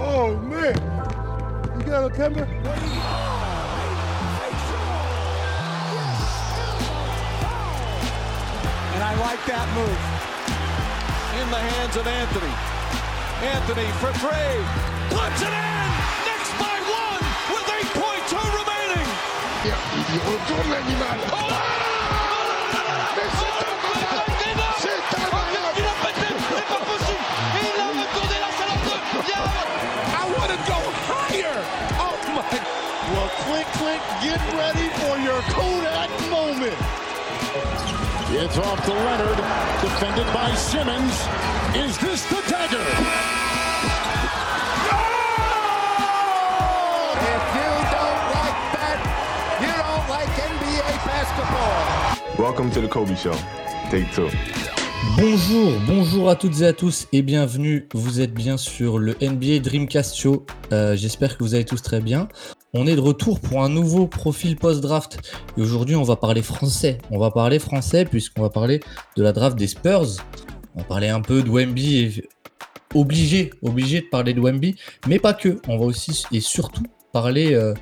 Oh man, you got a camera? And I like that move. In the hands of Anthony. Anthony for three. Puts it in. Knicks by one with 8.2 remaining. Yeah, Il retourne l'animal. Mais to go higher. Oh my. Well, click, click, get ready for your Kodak moment. It's off to Leonard, defended by Simmons. Is this the dagger? Oh! If you don't like that, you don't like NBA basketball. Welcome to the Kobe Show. Take two. Bonjour, bonjour à toutes et à tous et bienvenue. Vous êtes bien sur le NBA Dreamcast Show. Euh, J'espère que vous allez tous très bien. On est de retour pour un nouveau profil post-draft. Et aujourd'hui, on va parler français. On va parler français puisqu'on va parler de la draft des Spurs. On va parler un peu de Wemby et obligé, obligé de parler de Wemby, mais pas que. On va aussi et surtout parler euh,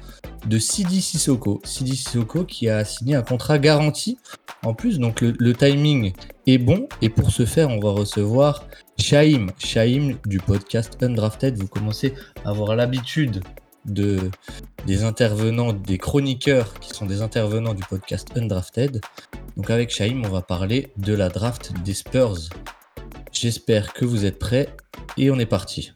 de Sidi Sissoko. Sidi Sissoko qui a signé un contrat garanti en plus, donc le, timing est bon. Et pour ce faire, on va recevoir Shaim. Shaim du podcast Undrafted. Vous commencez à avoir l'habitude de, des intervenants, des chroniqueurs qui sont des intervenants du podcast Undrafted. Donc avec Shaim, on va parler de la draft des Spurs. J'espère que vous êtes prêts et on est parti.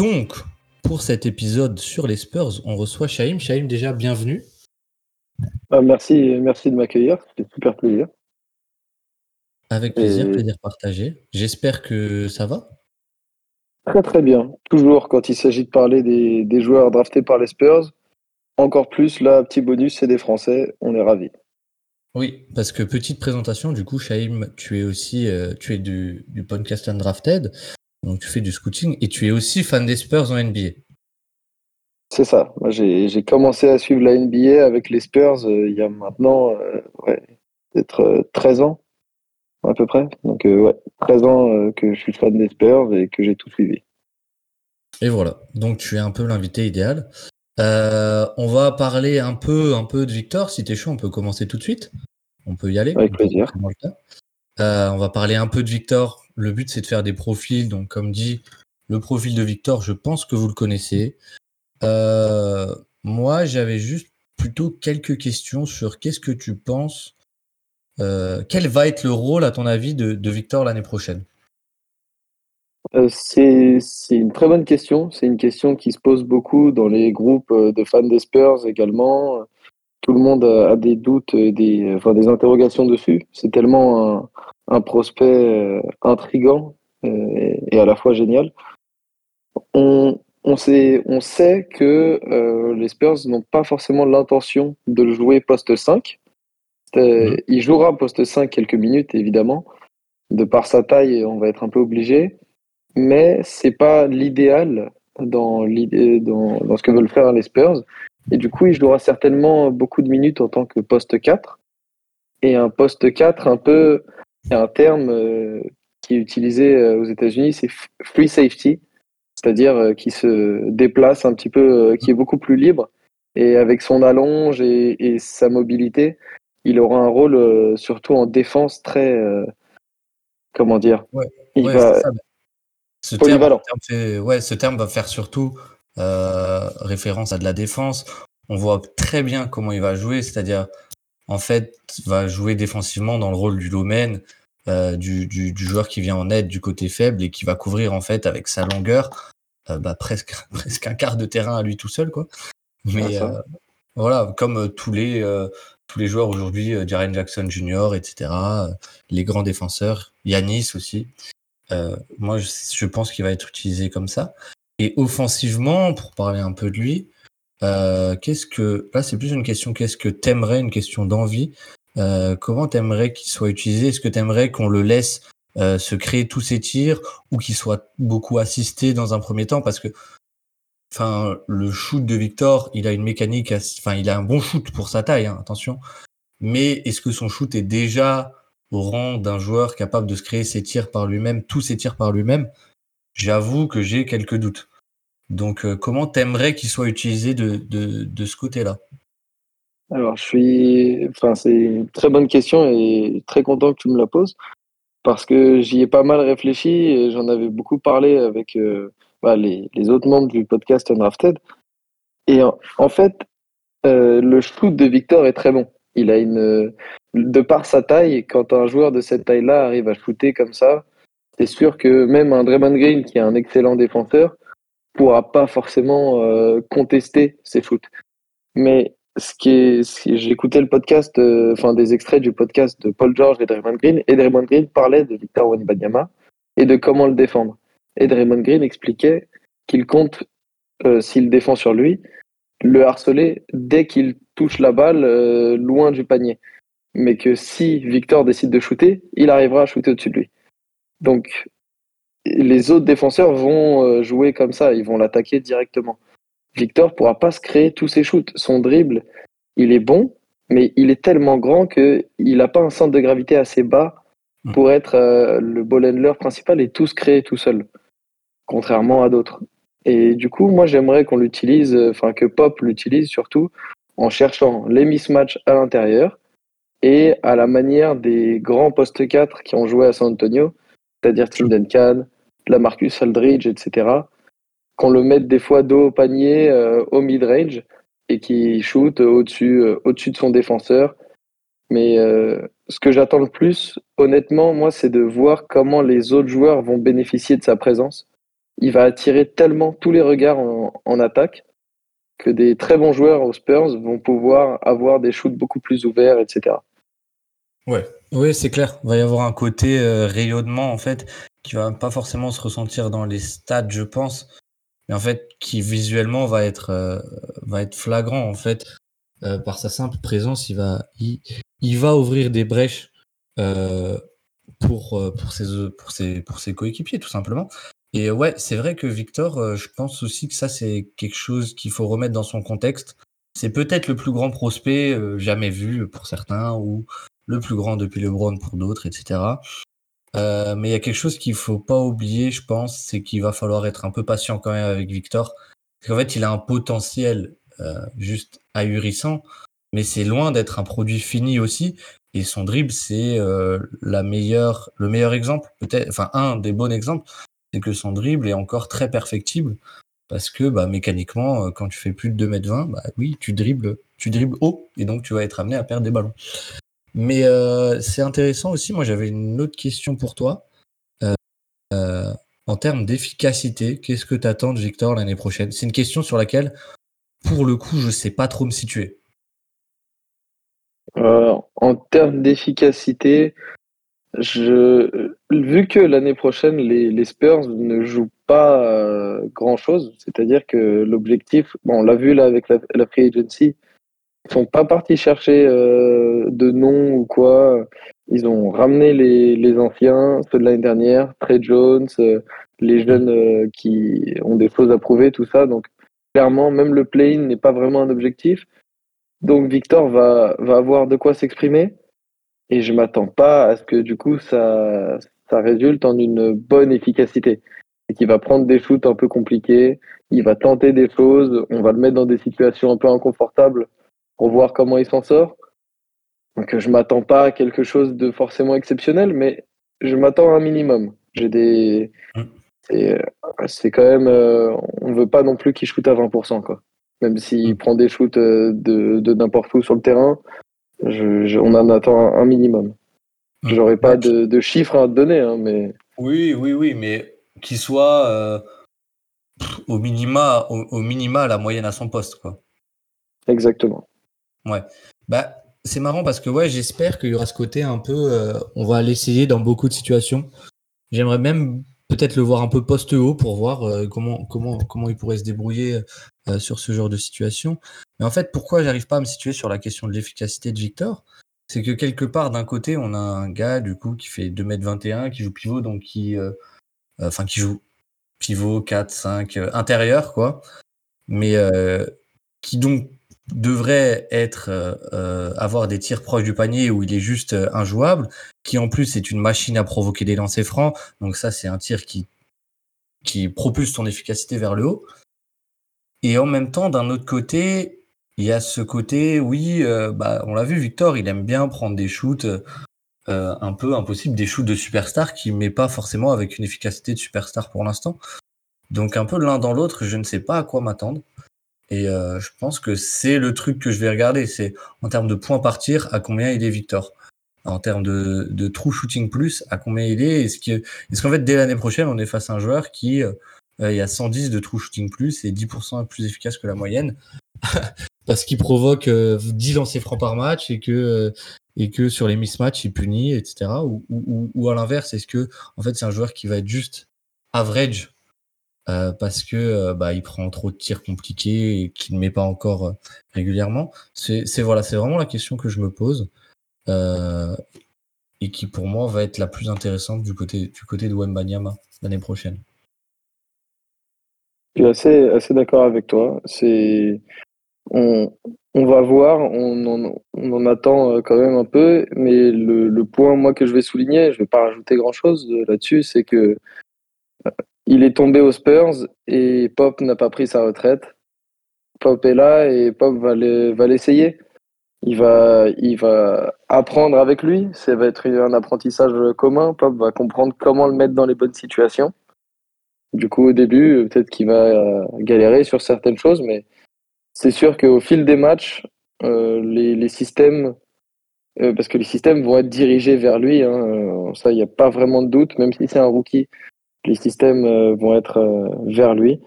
Donc, pour cet épisode sur les Spurs, on reçoit Shaim. Shaim, déjà, bienvenue. Ah, merci, merci de m'accueillir, c'est super plaisir. Avec plaisir, Et- plaisir partagé. J'espère que ça va. Très très bien. Toujours quand il s'agit de parler des, des joueurs draftés par les Spurs, encore plus, là, petit bonus, c'est des Français, on est ravis. Oui, parce que petite présentation, du coup, Shaim, tu es aussi euh, tu es du, du podcast Undrafted, donc tu fais du scouting et tu es aussi fan des Spurs en NBA. C'est ça. Moi, j'ai commencé à suivre la NBA avec les Spurs euh, il y a maintenant euh, ouais, peut-être euh, 13 ans, à peu près. Donc, euh, ouais, 13 ans euh, que je suis fan des Spurs et que j'ai tout suivi. Et voilà, donc tu es un peu l'invité idéal. Euh, on va parler un peu, un peu de Victor. Si t'es chaud, on peut commencer tout de suite. On peut y aller. Avec plaisir. Euh, on va parler un peu de Victor. Le but, c'est de faire des profils. Donc, comme dit, le profil de Victor, je pense que vous le connaissez. Euh, moi, j'avais juste plutôt quelques questions sur qu'est-ce que tu penses. euh, quel va être le rôle, à ton avis, de, Victor l'année prochaine? Euh, c'est une très bonne question. C'est une question qui se pose beaucoup dans les groupes de fans des Spurs également. Tout le monde a des doutes, et des, enfin, des interrogations dessus. C'est tellement un prospect euh, intrigant euh, et, à la fois génial. On, on, sait, on sait que euh, les Spurs n'ont pas forcément l'intention de le jouer poste 5. Euh, Mhm. Il jouera poste 5 quelques minutes, évidemment. De par sa taille, on va être un peu obligé mais c'est pas l'idéal dans, dans, dans ce que veulent faire les Spurs. Et du coup, il jouera certainement beaucoup de minutes en tant que poste 4. Et un poste 4, un peu, il y a un terme euh, qui est utilisé euh, aux États-Unis, c'est free safety, c'est-à-dire euh, qui se déplace un petit peu, qui est beaucoup plus libre. Et avec son allonge et, et sa mobilité, il aura un rôle, surtout en défense, très. comment dire Ouais, il Ouais, va, c'est ça. Ce terme, Polyvalent. ce terme fait- ouais, ce terme va faire surtout euh, référence à de la défense. On voit très bien comment il va jouer, c'est-à-dire, en fait, va jouer défensivement dans le rôle du domaine, euh, du, du, du joueur qui vient en aide du côté faible et qui va couvrir, en fait, avec sa longueur, euh, bah, presque, presque un quart de terrain à lui tout seul, quoi. Mais euh, voilà, comme tous les, euh, tous les joueurs aujourd'hui, Jaren Jackson Jr., etc., les grands défenseurs, Yanis aussi. Euh, moi, je, je pense qu'il va être utilisé comme ça. Et offensivement, pour parler un peu de lui, euh, qu'est-ce que là, c'est plus une question qu'est-ce que t'aimerais, une question d'envie. Euh, comment t'aimerais qu'il soit utilisé? Est-ce que t'aimerais qu'on le laisse euh, se créer tous ses tirs ou qu'il soit beaucoup assisté dans un premier temps? Parce que enfin, le shoot de Victor, il a une mécanique, enfin, il a un bon shoot pour sa taille, hein, attention. Mais est-ce que son shoot est déjà au rang d'un joueur capable de se créer ses tirs par lui-même, tous ses tirs par lui-même? J'avoue que j'ai quelques doutes. Donc, euh, comment t'aimerais qu'il soit utilisé de, de, de ce côté-là? Alors, je suis. Enfin, c'est une très bonne question et très content que tu me la poses parce que j'y ai pas mal réfléchi et j'en avais beaucoup parlé avec euh, bah, les, les, autres membres du podcast Undrafted. Et en, en fait, euh, le shoot de Victor est très bon. Il a une. De par sa taille, quand un joueur de cette taille-là arrive à shooter comme ça, c'est sûr que même un Draymond Green, qui est un excellent défenseur, pourra pas forcément euh, contester ses shoots. Mais ce écouté le podcast, euh, des extraits du podcast de Paul George et Draymond Green, et Draymond Green parlait de Victor Wembanyama et de comment le défendre. Et Draymond Green expliquait qu'il compte, euh, s'il défend sur lui, le harceler dès qu'il touche la balle euh, loin du panier. Mais que si Victor décide de shooter, il arrivera à shooter au-dessus de lui. Donc, les autres défenseurs vont jouer comme ça, ils vont l'attaquer directement. Victor pourra pas se créer tous ses shoots. Son dribble, il est bon, mais il est tellement grand qu'il n'a pas un centre de gravité assez bas pour être euh, le ball handler principal et tout se créer tout seul, contrairement à d'autres. Et du coup, moi, j'aimerais qu'on l'utilise, euh, enfin que Pop l'utilise surtout en cherchant les mismatchs à l'intérieur et à la manière des grands postes 4 qui ont joué à San Antonio, c'est-à-dire Tim Duncan, la Marcus Aldridge, etc., qu'on le mette des fois dos au panier, euh, au mid-range, et qui shoot au-dessus euh, au de son défenseur. Mais euh, ce que j'attends le plus, honnêtement, moi, c'est de voir comment les autres joueurs vont bénéficier de sa présence. Il va attirer tellement tous les regards en, en attaque que des très bons joueurs aux Spurs vont pouvoir avoir des shoots beaucoup plus ouverts, etc. Ouais, oui, c'est clair. Il va y avoir un côté euh, rayonnement en fait qui va pas forcément se ressentir dans les stats, je pense, mais en fait qui visuellement va être euh, va être flagrant en fait euh, par sa simple présence. Il va il, va ouvrir des brèches pour pour ses pour ses pour ses coéquipiers tout simplement. Et ouais, c'est vrai que Victor, je pense aussi que ça c'est quelque chose qu'il faut remettre dans son contexte. C'est peut-être le plus grand prospect jamais vu pour certains ou le plus grand depuis LeBron pour d'autres, etc. Euh, mais il y a quelque chose qu'il faut pas oublier, je pense, c'est qu'il va falloir être un peu patient quand même avec Victor. Parce qu'en fait, il a un potentiel euh, juste ahurissant, mais c'est loin d'être un produit fini aussi. Et son dribble, c'est euh, la meilleure, le meilleur exemple, peut-être, enfin un des bons exemples, c'est que son dribble est encore très perfectible. Parce que bah, mécaniquement, quand tu fais plus de 2m20, bah oui, tu dribbles, tu dribbles haut, et donc tu vas être amené à perdre des ballons. Mais euh, c'est intéressant aussi, moi j'avais une autre question pour toi. Euh, euh, en termes d'efficacité, qu'est-ce que tu attends de Victor l'année prochaine? C'est une question sur laquelle, pour le coup, je ne sais pas trop me situer. en termes d'efficacité, vu que l'année prochaine, les, Spurs ne jouent pas grand-chose, c'est-à-dire que l'objectif, bon, on l'a vu là avec la Free Agency, ils sont pas partis chercher euh, de nom ou quoi. Ils ont ramené les, anciens, ceux de l'année dernière, Trey Jones, euh, les jeunes euh, qui ont des choses à prouver, tout ça. Donc clairement, même le play-in n'est pas vraiment un objectif. Donc Victor va, va avoir de quoi s'exprimer. Et je m'attends pas à ce que du coup ça, ça résulte en une bonne efficacité. Et qu'il va prendre des shoots un peu compliqués, il va tenter des choses, on va le mettre dans des situations un peu inconfortables pour voir comment il s'en sort. Donc je m'attends pas à quelque chose de forcément exceptionnel, mais je m'attends à un minimum. J'ai des. C'est quand même. Euh, on veut pas non plus qu'il shoot à 20%, quoi. Même s'il prend des shoots euh, de, de n'importe où sur le terrain, je, on en attend un, minimum. J'aurais pas de, de, chiffres à te donner, hein, mais. Oui, oui, oui, mais qu'il soit euh, au minima, au, au minima la moyenne à son poste, quoi. Exactement. Ouais. Bah, c'est marrant parce que ouais, j'espère qu'il y aura ce côté un peu. Euh, on va l'essayer dans beaucoup de situations. J'aimerais même peut-être le voir un peu post-haut pour voir euh, comment, comment, comment il pourrait se débrouiller euh, sur ce genre de situation. Mais en fait, pourquoi j'arrive pas à me situer sur la question de l'efficacité de Victor C'est que quelque part, d'un côté, on a un gars du coup qui fait 2m21, qui joue pivot, donc qui. Enfin, qui joue pivot 4, 5, intérieur, quoi. mais qui donc devrait être euh, euh, avoir des tirs proches du panier où il est juste euh, injouable, qui en plus est une machine à provoquer des lancers francs. Donc ça, c'est un tir qui qui propulse son efficacité vers le haut. Et en même temps, d'un autre côté, il y a ce côté, oui, bah, on l'a vu, Victor, il aime bien prendre des shoots un peu impossibles, des shoots de superstar qui met pas forcément avec une efficacité de superstar pour l'instant. Donc un peu l'un dans l'autre, je ne sais pas à quoi m'attendre. Et euh, je pense que c'est le truc que je vais regarder. C'est en termes de points par tir, à combien il est Victor? En termes de, de true shooting plus, à combien il est? Est-ce est-ce qu'en fait, dès l'année prochaine, on est face à un joueur qui, euh, il y a 110 de true shooting plus et 10% plus efficace que la moyenne? Parce qu'il provoque euh, 10 lancers francs par match et que, euh, et que sur les mismatchs, il punit, etc. Ou, ou, ou à l'inverse, est-ce que, en fait, c'est un joueur qui va être juste average euh, parce que euh, bah, il prend trop de tirs compliqués et qu'il ne met pas encore euh, régulièrement. C'est voilà, c'est vraiment la question que je me pose et qui pour moi va être la plus intéressante du côté du côté de Wembanyama l'année prochaine. Je suis assez, assez d'accord avec toi. C'est, on, on va voir, on en, on en attend quand même un peu, mais le, le point, moi, que je vais souligner, je vais pas rajouter grand-chose euh, là-dessus, c'est que il est tombé aux Spurs et Pop n'a pas pris sa retraite. Pop est là et Pop va le- va l'essayer. Il va, il va apprendre avec lui. Ça va être un apprentissage commun. Pop va comprendre comment le mettre dans les bonnes situations. Du coup, au début, peut-être qu'il va euh, galérer sur certaines choses, mais c'est sûr qu'au fil des matchs, euh, les, systèmes, euh, parce que les systèmes vont être dirigés vers lui, hein, ça, il n'y a pas vraiment de doute, même si c'est un rookie, les systèmes euh, vont être euh, vers lui.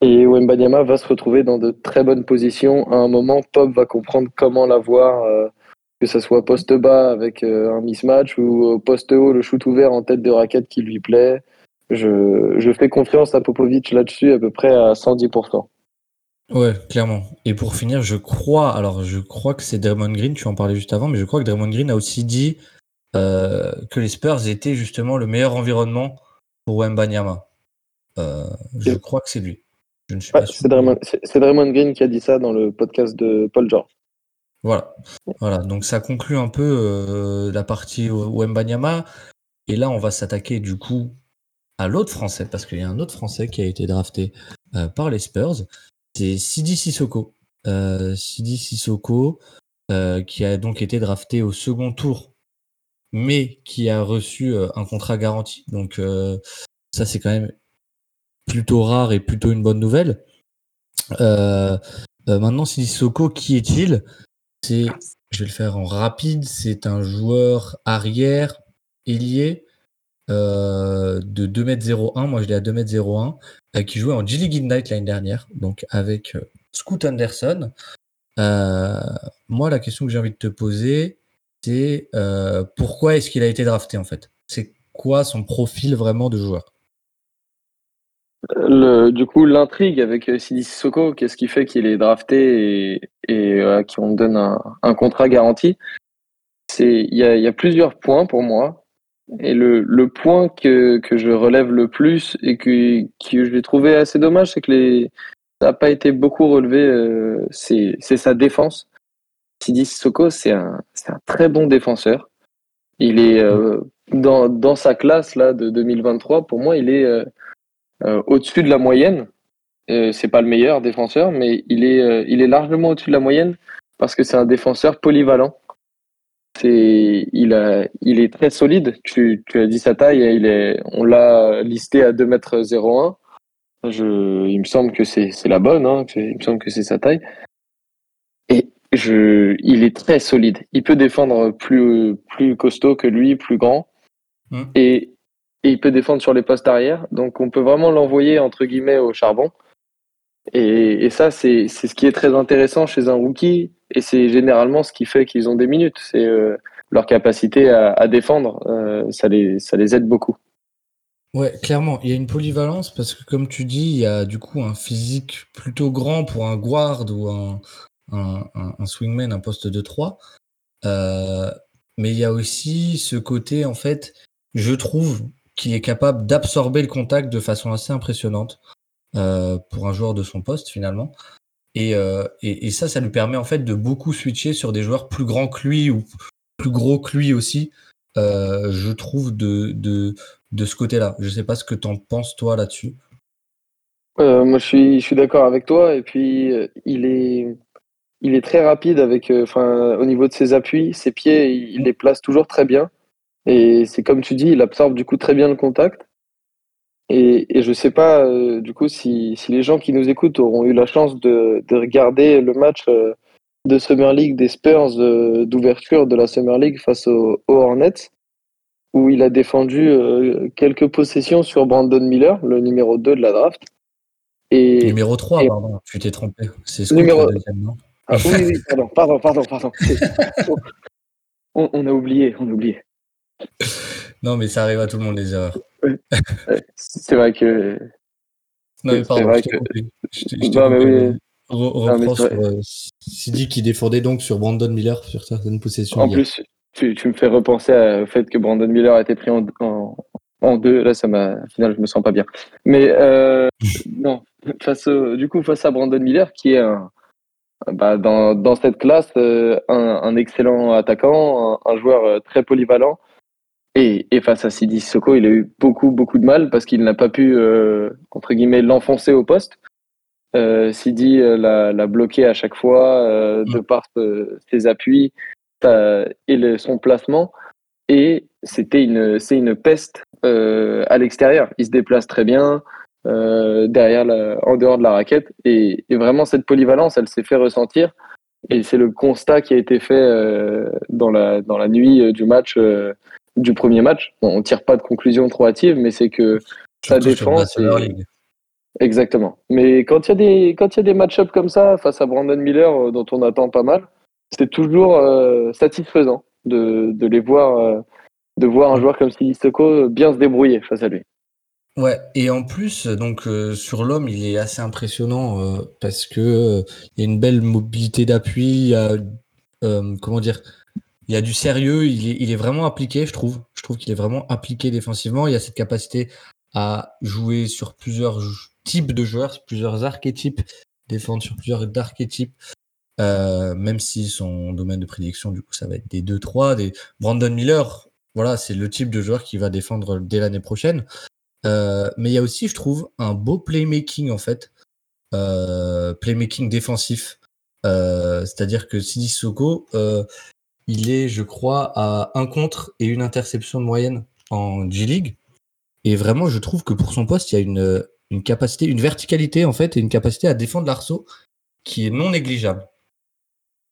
Et Wembanyama va se retrouver dans de très bonnes positions. À un moment, Pop va comprendre comment l'avoir, euh, que ce soit poste bas avec un mismatch ou poste haut, le shoot ouvert en tête de raquette qui lui plaît. Je, je fais confiance à Popovic là-dessus à peu près à 110%. Ouais, clairement. Et pour finir, je crois, alors je crois que c'est Draymond Green, tu en parlais juste avant, mais je crois que Draymond Green a aussi dit que les Spurs étaient justement le meilleur environnement pour Wembanyama. Euh, je crois que c'est lui. Je ne suis Ouais, pas sûr. c'est Draymond, c'est- c'est Draymond Green qui a dit ça dans le podcast de Paul George. Voilà. Voilà. Donc ça conclut un peu euh, la partie Wembanyama. Et là, on va s'attaquer du coup à l'autre Français, parce qu'il y a un autre Français qui a été drafté euh, par les Spurs. C'est Sidi Sissoko. Euh, Sidi Sissoko, qui a donc été drafté au second tour, mais qui a reçu euh, un contrat garanti. Donc euh, ça, c'est quand même plutôt rare et plutôt une bonne nouvelle. Euh, maintenant, Sissoko, qui est-il? C'est, je vais le faire en rapide, c'est un joueur arrière, ailier, euh, de 2m01, moi je l'ai à 2m01, euh, qui jouait en G-League Ignite l'année dernière, donc avec Scoot Anderson. Moi, la question que j'ai envie de te poser, euh, pourquoi est-ce qu'il a été drafté en fait? C'est quoi son profil vraiment de joueur? Du coup, l'intrigue avec euh, Sidi Sissoko, qu'est-ce qui fait qu'il est drafté et, et à qui on donne un, contrat garanti il y a, plusieurs points pour moi. Et le, point que, je relève le plus et que, je l'ai trouvé assez dommage, c'est que ça n'a pas été beaucoup relevé, euh, c'est sa défense. Sidi Sissoko, c'est un, un très bon défenseur. Il est euh, dans, dans sa classe là de 2023, pour moi, il est euh, euh, au-dessus de la moyenne. Euh, c'est pas le meilleur défenseur, mais il est, il est largement au-dessus de la moyenne parce que c'est un défenseur polyvalent. Il, a, il est très solide. Tu, tu as dit sa taille, il est, on l'a listé à 2m01. Je, il me semble que c'est, la bonne, hein, il me semble que c'est sa taille. Je, il est très solide. Il peut défendre plus, plus costaud que lui, plus grand. Mm. Et, et il peut défendre sur les postes arrière. Donc on peut vraiment l'envoyer entre guillemets au charbon. Et, et ça, c'est c'est ce qui est très intéressant chez un rookie. Et c'est généralement ce qui fait qu'ils ont des minutes. C'est euh, leur capacité à, à défendre. Euh, ça, les, ça les aide beaucoup. Ouais, clairement, il y a une polyvalence parce que comme tu dis, il y a du coup un physique plutôt grand pour un guard ou un, un, swingman, un poste de 3. Euh, mais il y a aussi ce côté, en fait, je trouve qu'il est capable d'absorber le contact de façon assez impressionnante. pour un joueur de son poste finalement. Et, et, ça, ça lui permet en fait de beaucoup switcher sur des joueurs plus grands que lui ou plus gros que lui aussi. je trouve de, de, de ce côté-là. Je sais pas ce que tu en penses toi là-dessus. moi, je suis, je suis d'accord avec toi. Et puis, il est, il est très rapide avec, enfin, au niveau de ses appuis, ses pieds, il les place toujours très bien. Et c'est comme tu dis, il absorbe du coup très bien le contact. Et, et je sais pas euh, du coup si, si, les gens qui nous écoutent auront eu la chance de, de regarder le match euh, de Summer League des Spurs euh, d'ouverture de la Summer League face aux Hornets, où il a défendu quelques possessions sur Brandon Miller, le numéro 2 de la draft. Et, numéro 3, pardon, tu t'es trompé. C'est numéro... deuxième, non? Ah, oui, oui, pardon, pardon, pardon, pardon. on, on, a oublié, on a oublié. non, mais ça arrive à tout le monde, les erreurs. c'est vrai que. Non, mais pardon, je, je, reprends sur euh, Sidi qui défendait donc sur Brandon Miller sur certaines possessions. En plus, tu, tu, me fais repenser au fait que Brandon Miller a été pris en, en, deux. Là, ça m'a. Au final, je me sens pas bien. Mais euh, non, face du coup, face à Brandon Miller, qui est un, bah, dans, dans, cette classe, euh, un, un, excellent attaquant, un, un joueur très polyvalent et, face à Sidi Soko, il a eu beaucoup, beaucoup de mal parce qu'il n'a pas pu, euh, entre guillemets, l'enfoncer au poste. Euh, Sidi euh, l'a bloqué à chaque fois euh, de mm. par ses appuis et son placement. Et c'était une, c'est une peste à l'extérieur. Il se déplace très bien derrière, la, en dehors de la raquette. Et, et vraiment, cette polyvalence, elle s'est fait ressentir. Et c'est le constat qui a été fait dans, la, dans la nuit du match du premier match. Bon, on tire pas de conclusion trop hâtive, mais c'est que sa défense. Exactement. Mais quand il y a des quand il y a des match-ups comme ça face à Brandon Miller euh, dont on attend pas mal, c'est toujours euh, satisfaisant de, de, les voir euh, de voir un joueur comme Sissoko bien se débrouiller face à lui. Ouais, et en plus, donc sur l'homme, il est assez impressionnant parce que il y a une belle mobilité d'appui, comment dire, il y a du sérieux, il est, vraiment appliqué, je trouve. Je trouve qu'il est vraiment appliqué défensivement. Il y a cette capacité à jouer sur plusieurs types de joueurs, plusieurs archétypes, défendre sur plusieurs archétypes. Euh, même si son domaine de prédiction, du coup, ça va être des 2-3, des Brandon Miller. Voilà, c'est le type de joueur qui va défendre dès l'année prochaine. Euh, mais il y a aussi, je trouve, un beau playmaking en fait, euh, playmaking défensif. C'est-à-dire que Sidi Soko, il est, je crois, à un contre et une interception de moyenne en G-League. Et vraiment, je trouve que pour son poste, il y a une, une capacité, une verticalité en fait, et une capacité à défendre l'arceau qui est non négligeable.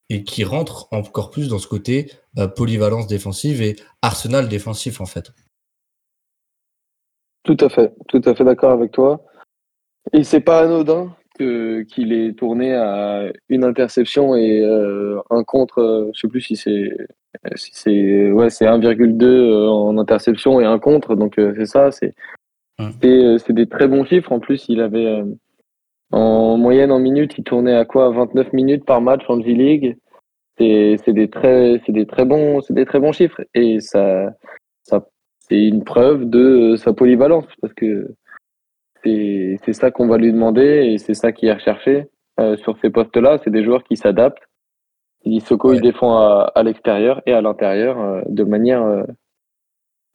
Et qui rentre encore plus dans ce côté euh, polyvalence défensive et arsenal défensif en fait. Tout à fait, tout à fait d'accord avec toi. Et c'est pas anodin qu'il est tourné à une interception et euh, un contre, euh, je sais plus si c'est si c'est ouais c'est 1,2 euh, en interception et un contre, donc c'est ça, c'est hum. c'est des très bons chiffres. En plus, il avait en moyenne en minutes, il tournait à quoi? 29 minutes par match en G-League. C'est des très c'est des très bons c'est des très bons chiffres et ça c'est une preuve de sa polyvalence parce que c'est ça qu'on va lui demander et c'est ça qui est recherché euh, sur ces postes-là. C'est des joueurs qui s'adaptent. Soko, il défend à, l'extérieur et à l'intérieur euh, de manière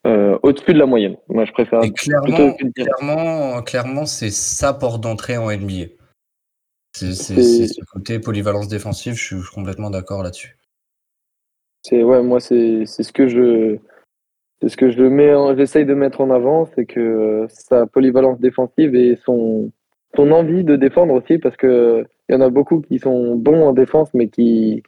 euh, au-dessus de la moyenne. Moi, je préfère. clairement, clairement, clairement c'est sa porte d'entrée en NBA. C'est ce côté polyvalence défensive. Je suis, complètement d'accord là-dessus. C'est ouais, moi, c'est ce que je c'est ce que je mets, j'essaye de mettre en avant, c'est que euh, sa polyvalence défensive et son, son envie de défendre aussi, parce que il y en a beaucoup qui sont bons en défense, mais qui,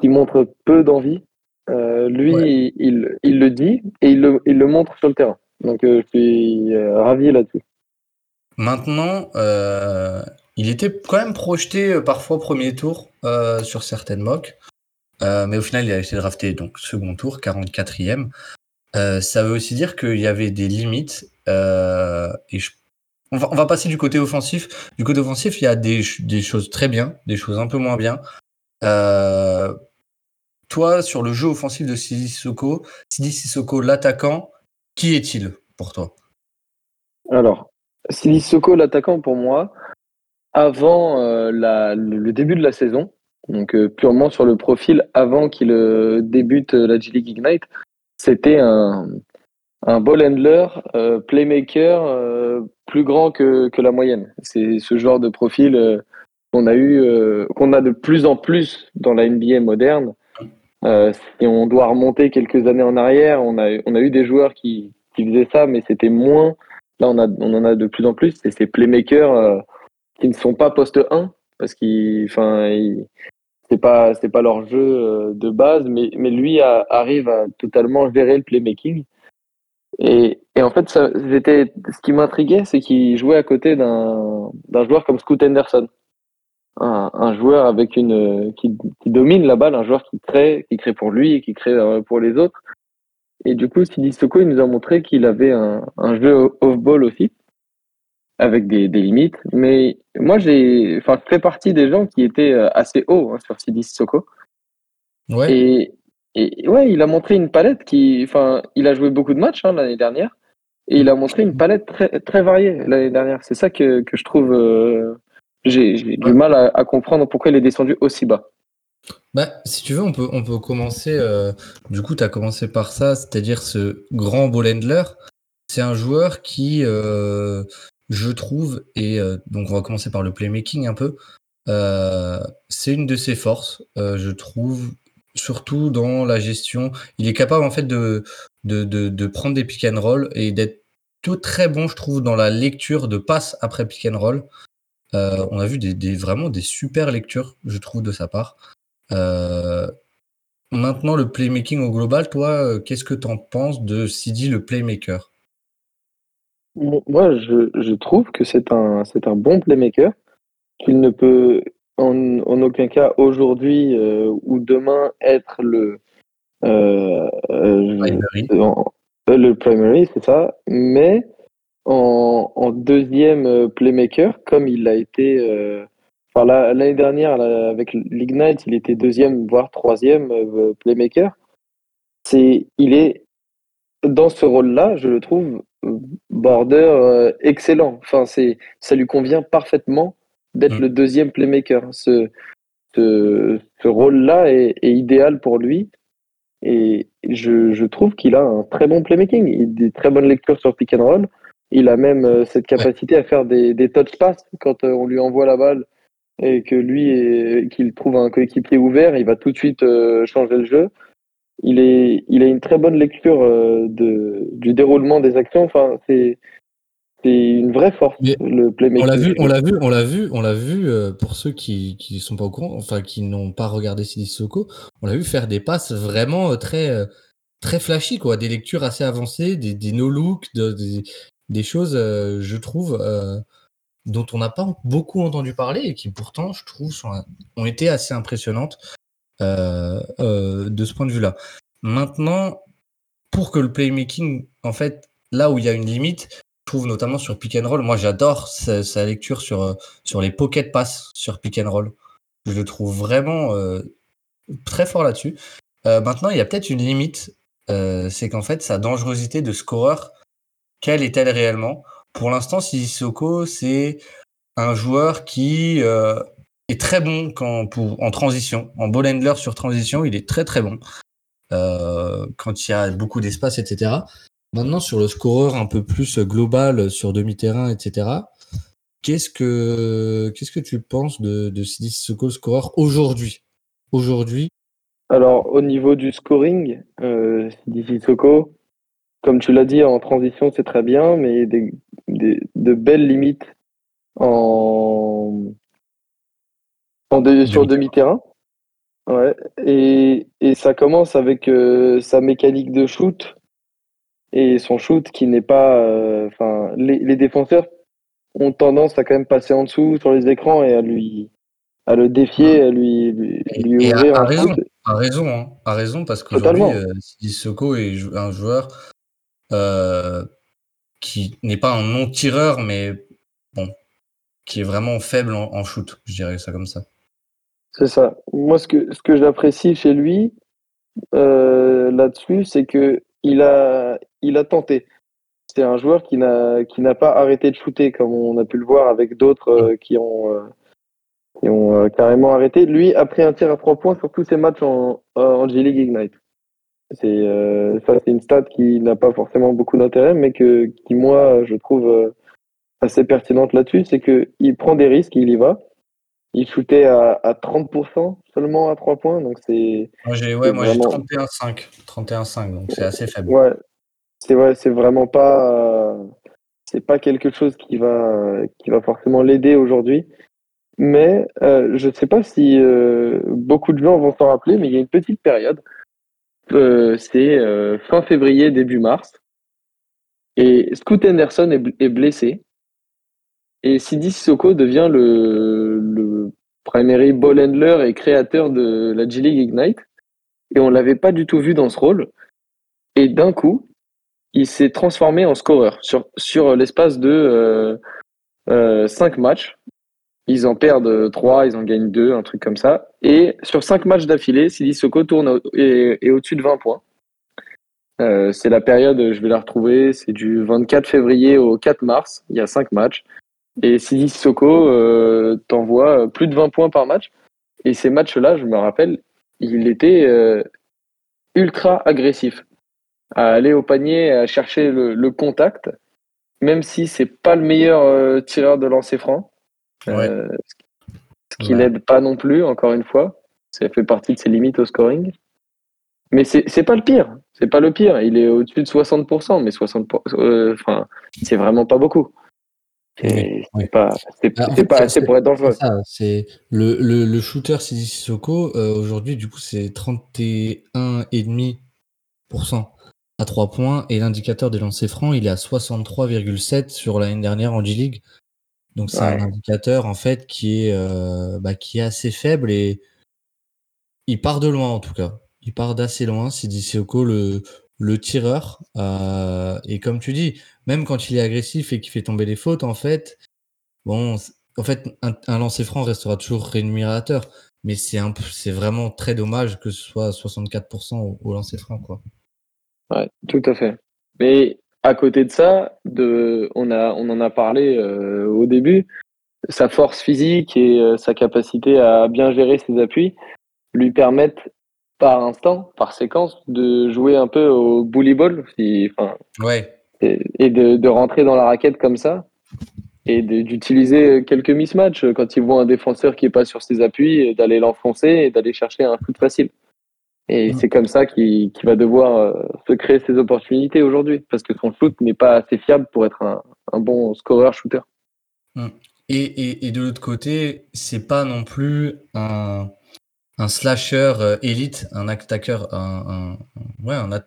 qui montrent peu d'envie. Euh, lui, il, il, le dit et il le, il le montre sur le terrain. Donc, euh, je suis ravi là-dessus. Maintenant, il était quand même projeté parfois premier tour sur certaines mocks. mais au final, il a été drafté donc second tour, 44e. Euh, ça veut aussi dire qu'il y avait des limites. Euh, et on, va, passer du côté offensif. Du côté offensif, il y a des, choses très bien, des choses un peu moins bien. Euh, toi, sur le jeu offensif de Sidi Sissoko, Sidi Sissoko, l'attaquant, qui est-il pour toi? Alors, Sissoko, l'attaquant, pour moi, avant le début de la saison, donc purement sur le profil avant qu'il débute la G-League Ignite, c'était un, un ball handler, euh, playmaker euh, plus grand que, que la moyenne. C'est ce genre de profil euh, qu'on a eu, qu'on a de plus en plus dans la NBA moderne. Si on doit remonter quelques années en arrière, on a, on a eu des joueurs qui, qui faisaient ça, mais c'était moins. Là, on, a, on en a de plus en plus. C'est ces playmakers qui ne sont pas poste 1 parce qu'ils, c'est pas, c'est pas leur jeu euh, de base, mais, mais lui arrive à totalement gérer le playmaking. Et, et en fait, ce qui m'intriguait, c'est qu'il jouait à côté d'un, d'un joueur comme Scoot Henderson. Un, un joueur avec une, qui, domine la balle, un joueur qui crée, qui crée pour lui et qui crée euh, pour les autres. Et du coup, Sidi Soko, il nous a montré qu'il avait un, un jeu off-ball aussi, avec des, des limites. Mais moi, j'ai, enfin, je fais partie des gens qui étaient euh, assez hauts hein, sur Sidi Soko. Ouais. Et, et ouais, il a montré une palette qui, enfin, il a joué beaucoup de matchs hein, l'année dernière, et il a montré une palette très, très variée l'année dernière. C'est ça que, que je trouve, euh, j'ai j'ai du mal à, à comprendre pourquoi il est descendu aussi bas. Bah, si tu veux, on peut, on peut commencer. euh, du coup, tu as commencé par ça, c'est-à-dire ce grand ball handler. C'est un joueur qui, euh, je trouve, et euh, donc on va commencer par le playmaking un peu. euh, c'est une de ses forces, euh, je trouve, surtout dans la gestion. Il est capable en fait de, de, de, prendre des pick and roll et d'être tout très bon, je trouve, dans la lecture de passes après pick and roll. On a vu des, des- vraiment des super lectures, je trouve, de sa part. Maintenant, le playmaking au global, toi, qu'est-ce que tu en penses de Sidi le playmaker? Bon, Moi, je, je trouve que c'est un, c'est un bon playmaker, qu'il ne peut en, en aucun cas aujourd'hui euh, ou demain être le, euh, euh, Primary. en- le primary, c'est ça, mais en, en deuxième playmaker, comme il l'a été enfin, la- l'année dernière là, avec l'Ignite, il était deuxième, voire troisième playmaker. C'est, il est dans ce rôle-là, je le trouve euh, border euh, excellent. Enfin, c'est, ça lui convient parfaitement d'être Mm. le deuxième playmaker. Ce, ce, ce rôle-là est, est idéal pour lui. Et je, je trouve qu'il a un très bon playmaking. Il a des très bonnes lectures sur pick and roll. Il a même euh, cette capacité à faire des, des touch passes quand euh, on lui envoie la balle et que lui est- qu'il trouve un coéquipier ouvert, il va tout de suite euh, changer le jeu. Il est, il a une très bonne lecture euh, de, du déroulement des actions. Enfin, c'est, c'est une vraie force Mais le playmaking. On l'a vu, on l'a vu, on l'a vu, on l'a vu. euh, pour ceux qui qui sont pas au courant, enfin qui n'ont pas regardé Sidi Soko, on l'a vu faire des passes vraiment euh, très euh, très flashy quoi, des lectures assez avancées, des, des no look, de- des, des choses, euh, je trouve, euh, dont on n'a pas beaucoup entendu parler et qui pourtant, je trouve, sont, ont été assez impressionnantes de ce point de vue-là. Maintenant, pour que le playmaking, en fait, là où il y a une limite, trouve notamment sur pick moi j'adore sa, lecture sur, euh, sur les pocket pass sur pick. Je le trouve vraiment euh, très fort là-dessus. Euh, maintenant, il y a peut-être une limite, euh, c'est qu'en fait, sa dangerosité de scoreur, quelle est-elle réellement? Pour l'instant, Sissoko, c'est un joueur qui euh, est très bon quand, pour, en transition, en ball handler sur transition, il est très très bon. Euh, quand il y a beaucoup d'espace, etc. Maintenant, sur le scoreur un peu plus global, sur demi-terrain, etc., qu'est-ce que, qu'est-ce que tu penses de, de Sidi Sissoko, scoreur aujourd'hui? Aujourd'hui, Alors, au niveau du scoring, euh, comme tu l'as dit, en transition, c'est très bien, mais des, des- de belles limites en, en de- sur demi-terrain. Ouais. Et, et ça commence avec euh, sa mécanique de shoot et son shoot qui n'est pas. euh, Enfin, les, les défenseurs ont tendance à quand même passer en dessous sur les écrans et à lui à le défier, à lui, lui, lui Et à- ouvrir à raison. hein, parce qu'aujourd'hui, euh, Sidi Soko est un joueur euh, qui n'est pas un non-tireur, mais bon, qui est vraiment faible en, en shoot, je dirais ça comme ça. C'est ça. Moi, ce que, ce que j'apprécie chez lui euh, là-dessus, c'est que il a, il a tenté. c'est un joueur qui n'a qui n'a pas arrêté de shooter comme on a pu le voir avec d'autres euh, qui ont euh, qui ont carrément arrêté. Lui a pris un tir à trois points sur tous ses matchs en, en G-League Ignite. C'est ça, c'est une stat qui n'a pas forcément beaucoup d'intérêt, mais que qui moi je trouve assez pertinente là-dessus, c'est que il prend des risques, il y va. Il shootait à, à 30% seulement à trois points, donc c'est Moi j'ai ouais, C'est moi j'ai vraiment- 31-5. 31-5, donc c'est assez faible. Ouais, c'est vrai, c'est vraiment pas, euh, c'est pas quelque chose qui va, qui va forcément l'aider aujourd'hui. Mais euh, je ne sais pas si euh, beaucoup de gens vont s'en rappeler, mais il y a une petite période. C'est fin février, début mars. Et Scoot Henderson est blessé. Et Sidi Sissoko devient le, le primary ball handler et créateur de la G-League Ignite. Et on l'avait pas du tout vu dans ce rôle. Et d'un coup, il s'est transformé en scoreur sur, sur l'espace de euh, euh, 5 matchs. Ils en perdent 3, ils en gagnent 2, un truc comme ça. Et sur 5 matchs d'affilée, Sidi Soko tourne au- et est au-dessus de 20 points. Euh, c'est la période, je vais la retrouver, c'est du 24 février au 4 mars, il y a 5 matchs. Et Sidi Soko euh, t'envoie plus de 20 points par match. Et ces matchs-là, je me rappelle, il était euh, ultra agressif à aller au panier, à chercher le, le contact, même si c'est pas le meilleur euh, tireur de lancer franc. Euh, ce qui Ouais. l'aide pas non plus, encore une fois. Ça fait partie de ses limites au scoring. Mais c'est pas le pire. C'est pas le pire. Il est au-dessus de 60%, mais 60%, euh, enfin, c'est vraiment pas beaucoup. C'est Oui, pas, fait, assez pour être dangereux. C'est le, le, le shooter Sidi Sissoko, euh, aujourd'hui, du coup, c'est 31,5% à 3 points et l'indicateur des lancers francs, il est à 63,7 sur l'année dernière en G-League. Donc, c'est un indicateur, en fait, qui est, euh, bah, qui est assez faible et il part de loin, en tout cas. Il part d'assez loin, Sidi Sissoko, le, le tireur. Euh, et comme tu dis, même quand il est agressif et qu'il fait tomber les fautes, en fait, Bon, en fait, un, lancer franc restera toujours rémunérateur, mais c'est vraiment très dommage que ce soit 64% au, au lancer franc, quoi. Ouais, tout à fait. Mais à côté de ça, de, on, a, on en a parlé euh, au début, sa force physique et euh, sa capacité à bien gérer ses appuis lui permettent par instant, par séquence, de jouer un peu au bully ball si- enfin, Ouais. et, et de, de rentrer dans la raquette comme ça et d'utiliser quelques mismatchs quand ils voient un défenseur qui est pas sur ses appuis, d'aller l'enfoncer et d'aller chercher un shoot facile. Et Mm. c'est comme ça qu'il va devoir euh, se créer ses opportunités aujourd'hui, parce que son shoot n'est pas assez fiable pour être un, un bon scoreur shooter. Et, et, et de l'autre côté, c'est pas non plus un, un slasher euh, élite, un attaqueur, un, ouais, un, at-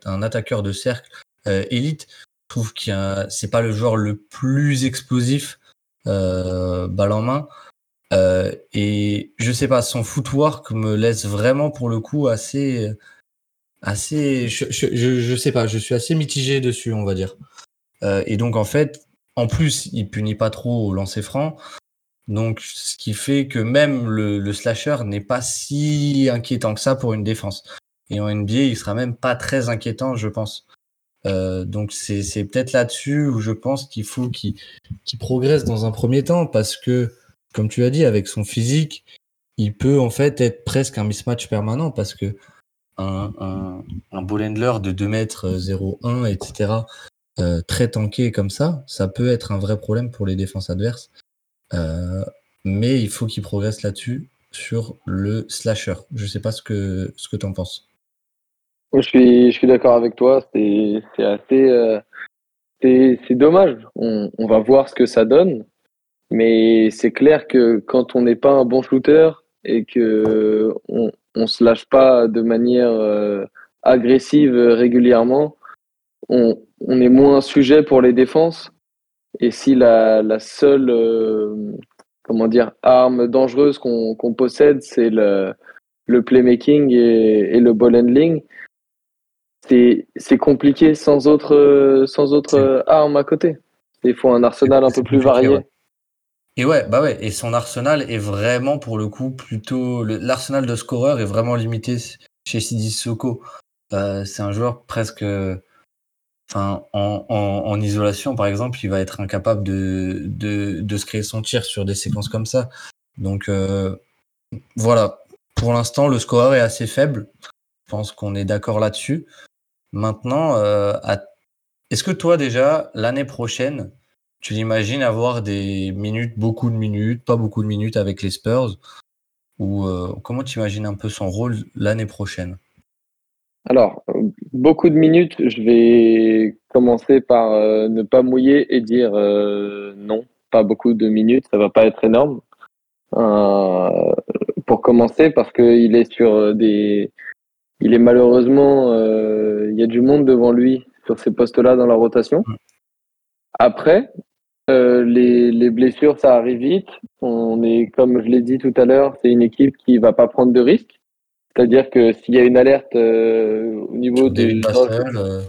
de cercle euh, élite. Je trouve y a- c'est pas le joueur le plus explosif euh, balle en main. Et je sais pas, son footwork me laisse vraiment pour le coup assez, assez, je, je, je, sais pas, je suis assez mitigé dessus, on va dire. Et donc en fait, en plus, il punit pas trop au lancer franc. Donc, ce qui fait que même le, slasher n'est pas si inquiétant que ça pour une défense. Et en NBA, il sera même pas très inquiétant, je pense. Euh, donc, c'est peut-être là-dessus où je pense qu'il faut qu'il progresse dans un premier temps parce que, comme tu as dit, avec son physique, il peut en fait être presque un mismatch permanent parce que un, un, de 2 mètres 0,1, etc., euh, très tanké comme ça, ça peut être un vrai problème pour les défenses adverses. Euh, mais il faut qu'il progresse là-dessus sur le slasher. Je sais pas ce que ce que t'en penses. Je suis, je suis d'accord avec toi. C'est assez, euh, c'est dommage. On, on va voir ce que ça donne, mais c'est clair que quand on n'est pas un bon shooter et que on, on pas de manière euh, agressive régulièrement, on, on est moins sujet pour les défenses. Et si la, la seule euh, comment dire arme dangereuse qu'on qu'on possède, c'est le, le playmaking et, et le ball handling, c'est compliqué sans autre sans autre arme à côté. Il faut un arsenal un peu plus varié. ouais. Et ouais, bah ouais, et son arsenal est vraiment pour le coup plutôt l'arsenal de scoreur est vraiment limité chez Sidi Soko. Euh, c'est un joueur presque en, isolation, par exemple, il va être incapable de, de, de se créer son tir sur des séquences comme ça. Donc euh, voilà, pour l'instant, le score est assez faible. Je pense qu'on est d'accord là-dessus. Maintenant, euh, est-ce que toi déjà, l'année prochaine, tu l'imagines avoir des minutes, beaucoup de minutes, pas beaucoup de minutes avec les Spurs? Ou euh, comment tu imagines un peu son rôle l'année prochaine? Alors, beaucoup de minutes, je vais commencer par euh, ne pas mouiller et dire euh, non, pas beaucoup de minutes, ça va pas être énorme. Euh, pour commencer, parce qu'il est sur euh, des. Il est malheureusement. euh, il y a du monde devant lui sur ces postes-là dans la rotation. Après, les, les blessures, ça arrive vite. On est, comme je l'ai dit tout à l'heure, c'est une équipe qui va pas prendre de risques. C'est-à-dire que s'il y a une alerte euh, au niveau des. David Vassell, euh,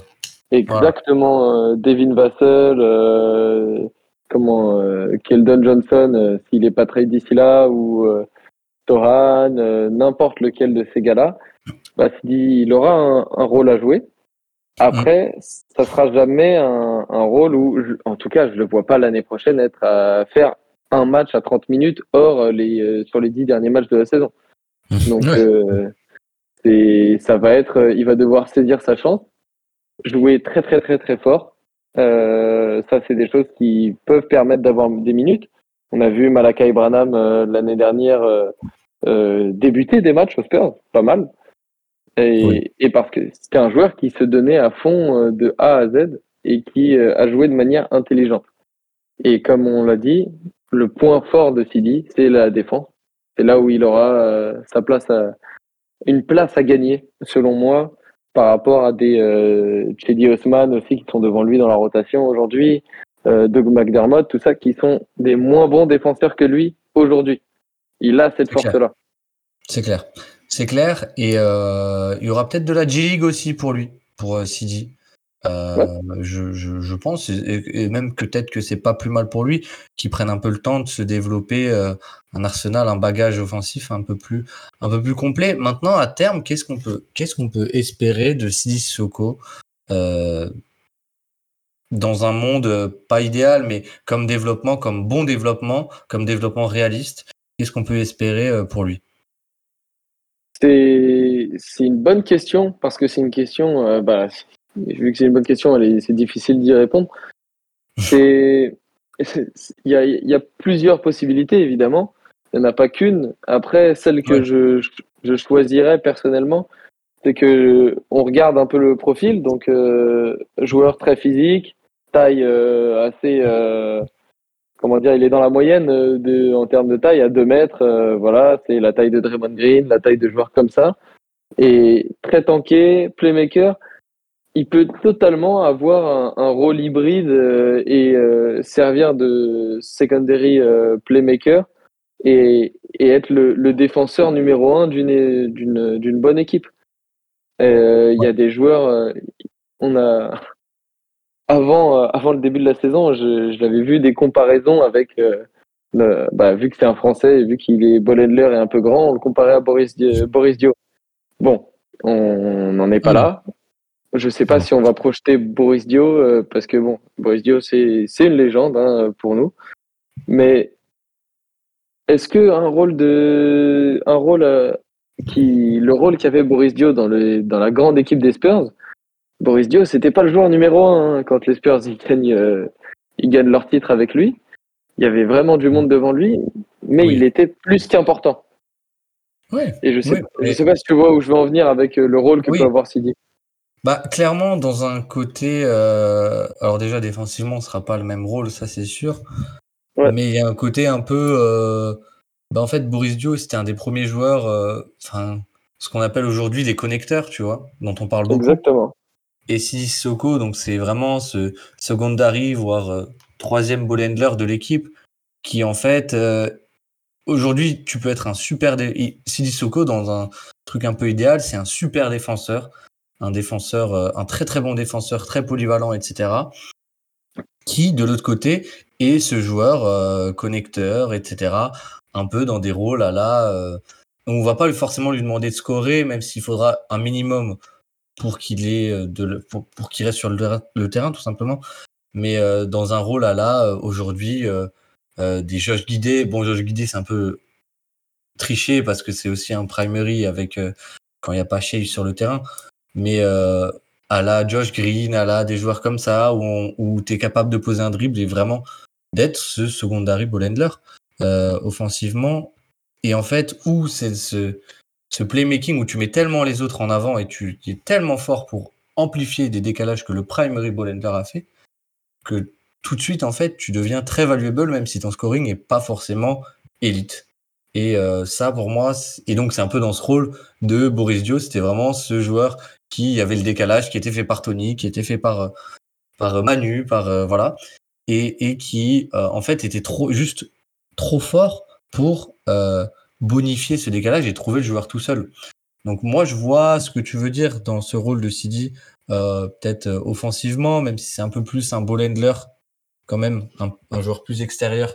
Exactement, euh, Devin Vassell, euh, comment, euh, Keldon Johnson, s'il n'est pas trade d'ici là, ou euh, Toran, euh, n'importe lequel de ces gars-là, bah, il aura un, un rôle à jouer. Après, ça sera jamais un, un rôle où, je- en tout cas, je le vois pas l'année prochaine être à faire un match à 30 minutes hors les, euh, sur les 10 derniers matchs de la saison. Donc, Ouais. euh, c'est, ça va être, euh, il va devoir saisir sa chance, jouer très très très très fort. Euh, ça, c'est des choses qui peuvent permettre d'avoir des minutes. On a vu Malakai Branham euh, l'année dernière euh, euh, débuter des matchs aux Spurs, pas mal. Et, Oui. et parce que c'était un joueur qui se donnait à fond de A à Z et qui a joué de manière intelligente. Et comme on l'a dit, le point fort de Sidi, c'est la défense. C'est là où il aura euh, sa place à, une place à gagner, selon moi, par rapport à des euh, Chedi Osman aussi qui sont devant lui dans la rotation aujourd'hui, euh, Doug McDermott, tout ça, qui sont des moins bons défenseurs que lui aujourd'hui. Il a cette force-là. C'est clair. C'est clair. Et euh, il y aura peut-être de la G-League aussi pour lui, pour Sidi. Euh, je, je, je pense, et, et même que peut-être que c'est pas plus mal pour lui, qu'il prenne un peu le temps de se développer euh, un arsenal, un bagage offensif un peu plus, un peu plus complet. Maintenant, à terme, qu'est-ce qu'on peut, qu'est-ce qu'on peut espérer de Sidi Soko euh, dans un monde euh, pas idéal, mais comme développement, comme bon développement, comme développement réaliste? Qu'est-ce qu'on peut espérer pour lui? C'est c'est une bonne question parce que c'est une question, euh, bah, vu que c'est une bonne question, c'est difficile d'y répondre. C'est il y a, il y a plusieurs possibilités évidemment. Il n'y en a pas qu'une. Après, celle que Ouais. je, je choisirais personnellement, c'est que on regarde un peu le profil. Donc, euh, joueur très physique, taille euh, assez, euh, comment dire, il est dans la moyenne de, en termes de taille à 2 mètres. voilà, c'est la taille de Draymond Green, la taille de joueurs comme ça. Et très tanké, playmaker. Il peut totalement avoir un, un rôle hybride euh, et euh, servir de secondary euh, playmaker et, et être le, le défenseur numéro un d'une bonne équipe. Il y a des joueurs, on a avant avant le début de la saison, je, je l'avais vu des comparaisons avec le- bah, vu que c'est un Français et vu qu'il est Bolendler et un peu grand, on le comparait à Boris Boris Dio. Bon, on n'en est pas Mm. là. Je sais pas si on va projeter Boris Dio euh, parce que bon, Boris Dio c'est une légende hein, pour nous. Mais est-ce que un rôle de un rôle euh, qui le rôle qu'avait Boris Dio dans le dans la grande équipe des Spurs, Boris Dio c'était pas le joueur numéro un hein, quand les Spurs ils gagnent euh, ils gagnent leur titre avec lui. Il y avait vraiment du monde devant lui, mais Oui. il était plus qu'important. Ouais. Et je sais je sais pas si tu vois où je veux en venir avec le rôle que Oui. peut avoir Sidi. Bah, clairement, dans un côté. euh, alors, déjà, défensivement, ce sera pas le même rôle, ça, c'est sûr. Ouais. Mais il y a un côté un peu. euh, Bah, en fait, Boris Dio, c'était un des premiers joueurs. euh, Enfin, ce qu'on appelle aujourd'hui des connecteurs, tu vois, dont on parle beaucoup. Exactement. Et si Soko, donc c'est vraiment ce secondary, voire euh, troisième ball handler de l'équipe, qui en fait, euh, aujourd'hui, tu peux être un super. Dé... il- Sidi Soko, dans un truc un peu idéal, c'est un super défenseur, un défenseur, euh, un très très bon défenseur, très polyvalent, etc. Qui, de l'autre côté, est ce joueur euh, connecteur, etc. Un peu dans des rôles à la. euh, on va pas forcément lui demander de scorer, même s'il faudra un minimum pour qu'il ait euh, de pour, qu'il reste sur le, terrain- tout simplement. Mais dans un rôle à euh, aujourd'hui des Josh Guidé, bon Josh Guidé c'est un peu triché parce que c'est aussi un primary avec quand il n'y a pas Shea sur le terrain, mais euh, à la Josh Green, à la des joueurs comme ça où, où tu es capable de poser un dribble et vraiment d'être ce secondary ball euh, offensivement. Et en fait, où c'est ce, ce playmaking où tu mets tellement les autres en avant et tu es tellement fort pour amplifier des décalages que le primary ball a fait, que tout de suite, en fait, tu deviens très valuable même si ton scoring est pas forcément élite. Et euh, ça, pour moi, et donc c'est un peu dans ce rôle de Boris Dio, c'était vraiment ce joueur qui avait le décalage, qui était fait par Tony, qui était fait par, euh, euh, Manu, par euh, et, qui en fait était trop juste trop fort pour bonifier ce décalage et trouver le joueur tout seul. Donc moi je vois ce que tu veux dire dans ce rôle de euh, peut-être offensivement, même si c'est un peu plus un ball handler quand même, un, joueur plus extérieur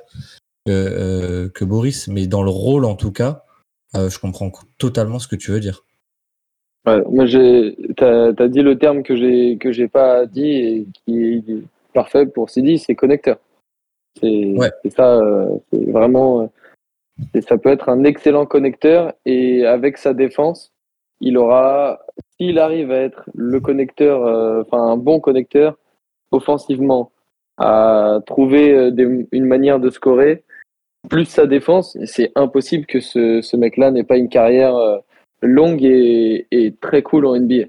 que, Boris, mais dans le rôle en tout cas, je comprends totalement ce que tu veux dire. Ouais, moi, j'ai, t'as, t'as dit le terme que j'ai, que j'ai pas dit et qui est parfait pour CD, c'est connecteur. C'est, Ouais. ça, euh, c'est vraiment, euh, et ça peut être un excellent connecteur et avec sa défense, il aura, s'il arrive à être le connecteur, euh, enfin, un bon connecteur offensivement, à trouver des- une manière de scorer, plus sa défense, c'est impossible que ce, ce mec-là n'ait pas une carrière longue et, très cool en NBA.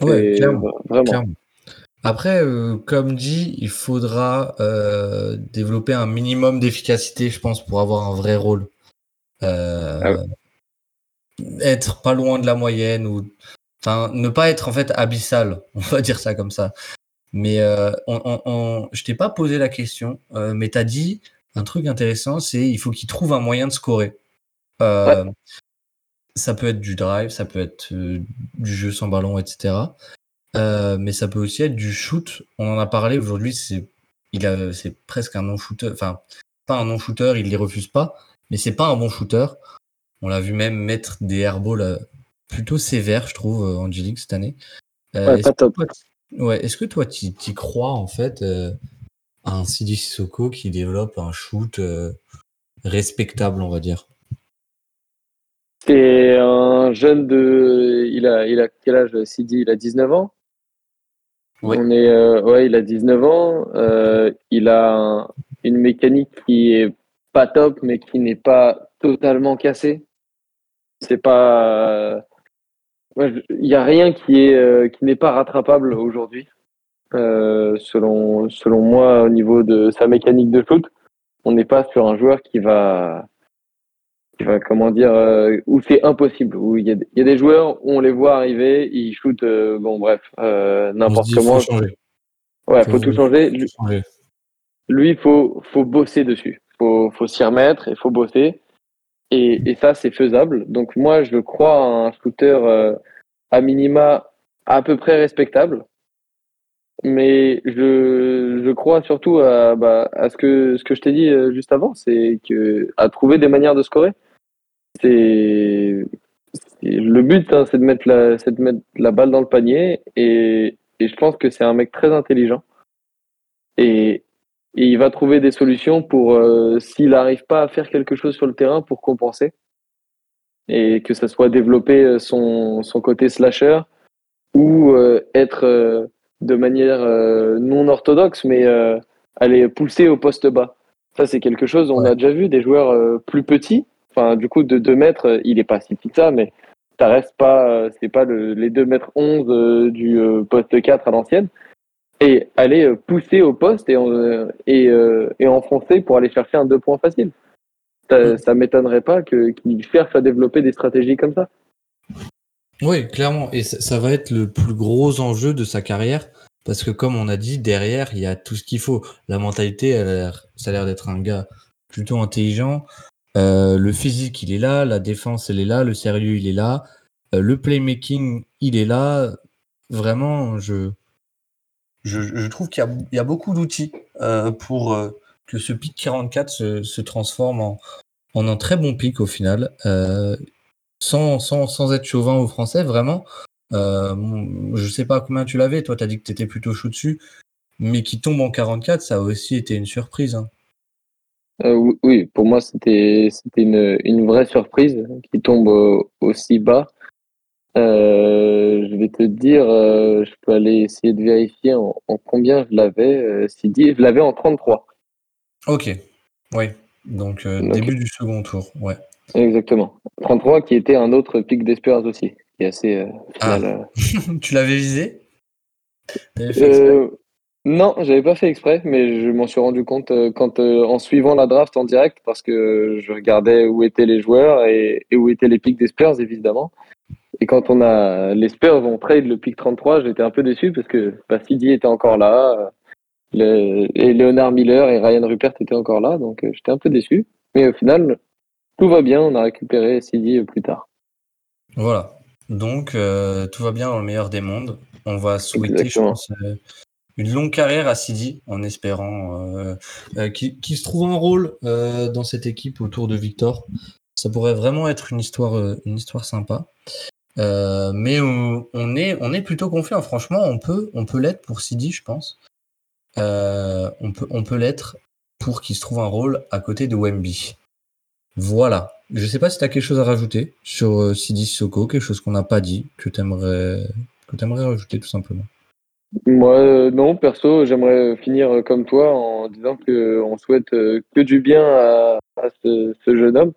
Ouais, clairement. Vraiment. clairement. Après, euh, comme dit, il faudra euh, développer un minimum d'efficacité, je pense, pour avoir un vrai rôle. Euh, Ah Être pas loin de la moyenne ou, enfin, ne pas être en fait abyssal, on va dire ça comme ça. Mais on, on, on- je t'ai pas posé la question, mais t'as dit un truc intéressant, c'est il faut qu'il trouve un moyen de scorer. Ça peut être du drive, ça peut être euh, du jeu sans ballon, etc. Euh, mais ça peut aussi être du shoot. On en a parlé aujourd'hui. C'est, il a, c'est presque un non-shooter. Enfin, pas un non-shooter. Il les refuse pas, mais c'est pas un bon shooter. On l'a vu même mettre des airballs euh, plutôt sévères, je trouve, Angelique cette année. Euh, Ouais, est-ce pas que toi, ouais, est-ce que toi, tu y crois en fait euh, à un Sidi Sissoko qui développe un shoot respectable, on va dire? C'est un jeune de. Il a, il a quel âge, Sidi? Il a 19 ans? Oui. On est, euh, ouais, il a 19 ans. Euh, il a un- une mécanique qui est pas top, mais qui n'est pas totalement cassée. C'est pas. euh, ouais, Il y a rien qui est euh, qui n'est pas rattrapable aujourd'hui. Selon selon moi, au niveau de sa mécanique de shoot, on n'est pas sur un joueur qui va comment dire, euh, où c'est impossible, où il y, a, il y a des joueurs où on les voit arriver, ils shootent, euh, bon bref, euh, n'importe comment. faut changer. Ouais, faut tout changer. Lui, faut changer. lui, faut, faut bosser dessus. Faut, faut s'y remettre et faut bosser. Et, et ça, c'est faisable. Donc moi, je crois à un shooter à minima à peu près respectable. Mais je, je crois surtout à, bah, à ce que, ce que je t'ai dit juste avant, c'est que à trouver des manières de scorer. C'est le but, hein, c'est de mettre la, c'est de mettre la balle dans le panier. Et, et je pense que c'est un mec très intelligent. Et, et il va trouver des solutions pour euh, s'il n'arrive pas à faire quelque chose sur le terrain pour compenser. Et que ça soit développer euh, son, son côté slasher ou euh, être euh, de manière non orthodoxe, mais aller pousser au poste bas. Ça, c'est quelque chose, on Ouais. a déjà vu des joueurs plus petits. Enfin, du coup, de 2 mètres, euh, il est pas si petit que ça, mais ça reste pas, euh, c'est pas le- les 2 mètres 11 euh, du poste 4 à l'ancienne. Et aller pousser au poste et, en- et, et enfoncer pour aller chercher un deux points facile. Ça, ça m'étonnerait pas que- qu'il cherche à développer des stratégies comme ça. Oui, clairement. Et ça, ça va être le plus gros enjeu de sa carrière. Parce que comme on a dit, derrière, il y a tout ce qu'il faut. La mentalité, elle a l'air- ça a l'air d'être un gars plutôt intelligent. Euh, le physique, il est là. La défense, elle est là. Le sérieux, il est là. Euh, le playmaking, il est là. Vraiment, je, je, trouve qu'il y a, beaucoup d'outils euh, pour que ce pic 44 se, transforme en, en un très bon pic au final. Sans, sans, sans être chauvin aux Français, vraiment, je sais pas combien tu l'avais, toi tu as dit que tu étais plutôt chaud dessus, mais qui tombe en 44, ça a aussi été une surprise. Hein. Euh, oui, pour moi c'était une, une, vraie surprise qui tombe aussi bas. je vais te dire, je peux aller essayer de vérifier en, combien je l'avais. Sidi, je l'avais en 33. Ok, oui. Donc début du second tour, ouais. Exactement. 33 qui était un autre pic d'espérance aussi, qui est assez ah. tu l'avais visé? Euh, Non, j'avais pas fait exprès, mais je m'en suis rendu compte quand en suivant la draft en direct parce que je regardais où étaient les joueurs et, où étaient les pics d'espérance évidemment. Et quand on a les Spurs ont trade le pic 33, j'étais un peu déçu parce que bah, était encore là, et Leonard Miller et Ryan Rupert étaient encore là, donc j'étais un peu déçu. Mais au final, tout va bien, on a récupéré CD plus tard. Voilà. Donc, euh, tout va bien dans le meilleur des mondes. On va souhaiter, je pense, euh, une longue carrière à Sidi en espérant euh, qu'il se trouve un rôle dans cette équipe autour de Victor. Ça pourrait vraiment être une histoire, une histoire sympa. mais on, est, on est plutôt confiant. Franchement, on peut, on peut l'être pour Sidi, je pense. on peut, on peut l'être pour qu'il se trouve un rôle à côté de Wemby. Voilà. Je sais pas si tu as quelque chose à rajouter sur euh, Sidi Soko, quelque chose qu'on n'a pas dit, que tu aimerais, que aimerais rajouter tout simplement. Moi, euh, non, perso, j'aimerais finir comme toi en disant qu'on souhaite euh, que du bien à, ce, jeune homme.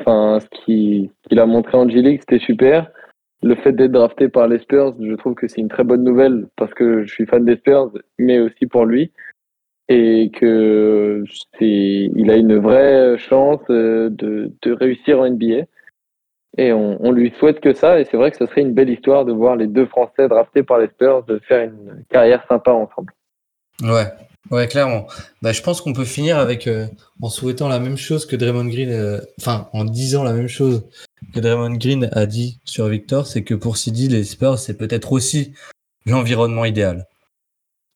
Enfin, ce qu'il a montré en G-League, c'était super. Le fait d'être drafté par les Spurs, je trouve que c'est une très bonne nouvelle parce que je suis fan des Spurs, mais aussi pour lui et que il a une vraie chance euh, de, de réussir en NBA. Et on, on, lui souhaite que ça. Et c'est vrai que ce serait une belle histoire de voir les deux Français draftés par les Spurs de faire une carrière sympa ensemble. Ouais, ouais, clairement. Bah, je pense qu'on peut finir avec euh, en souhaitant la même chose que Draymond Green, euh, enfin en disant la même chose que Draymond Green a dit sur Victor, c'est que pour Sidi, les Spurs, c'est peut-être aussi l'environnement idéal.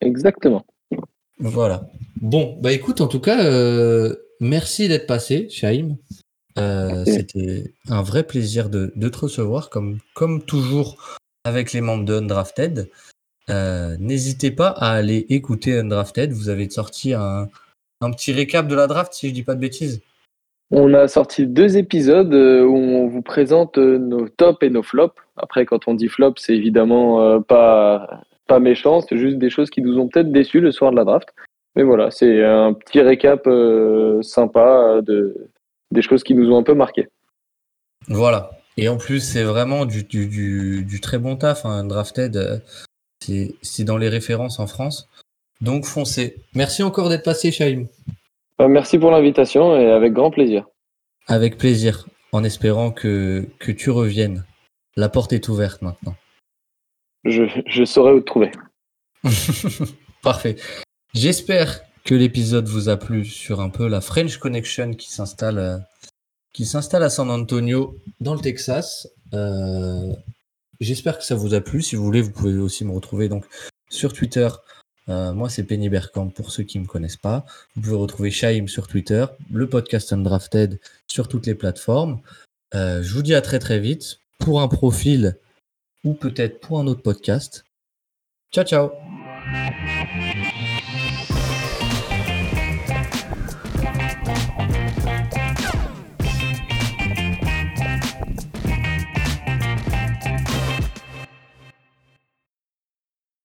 Exactement. Voilà. Bon, bah écoute, en tout cas, euh, merci d'être passé, Shaim. Euh, c'était un vrai plaisir de, te recevoir, comme, comme toujours avec les membres de Undrafted. Euh, n'hésitez pas à aller écouter Undrafted. Vous avez sorti un, un petit récap de la draft, si je dis pas de bêtises. On a sorti deux épisodes où on vous présente nos tops et nos flops. Après, quand on dit flop, c'est évidemment pas pas méchant, c'est juste des choses qui nous ont peut-être déçus le soir de la draft. Mais voilà, c'est un petit récap euh, sympa de, des choses qui nous ont un peu marqué. Voilà. Et en plus, c'est vraiment du, du, du, très bon taf. Hein. Drafted, c'est dans les références en France. Donc foncez. Merci encore d'être passé, Shaim. Euh, merci pour l'invitation et avec grand plaisir. Avec plaisir, en espérant que, que tu reviennes. La porte est ouverte maintenant je, saurai où te trouver. Parfait. J'espère que l'épisode vous a plu sur un peu la French Connection qui s'installe euh, qui s'installe à San Antonio dans le Texas. Euh, j'espère que ça vous a plu. Si vous voulez, vous pouvez aussi me retrouver donc sur Twitter. Euh, moi, c'est Penny Bergkamp pour ceux qui ne me connaissent pas. Vous pouvez retrouver Shaim sur Twitter, le podcast Undrafted sur toutes les plateformes. je vous dis à très très vite pour un profil ou peut-être pour un autre podcast. Ciao ciao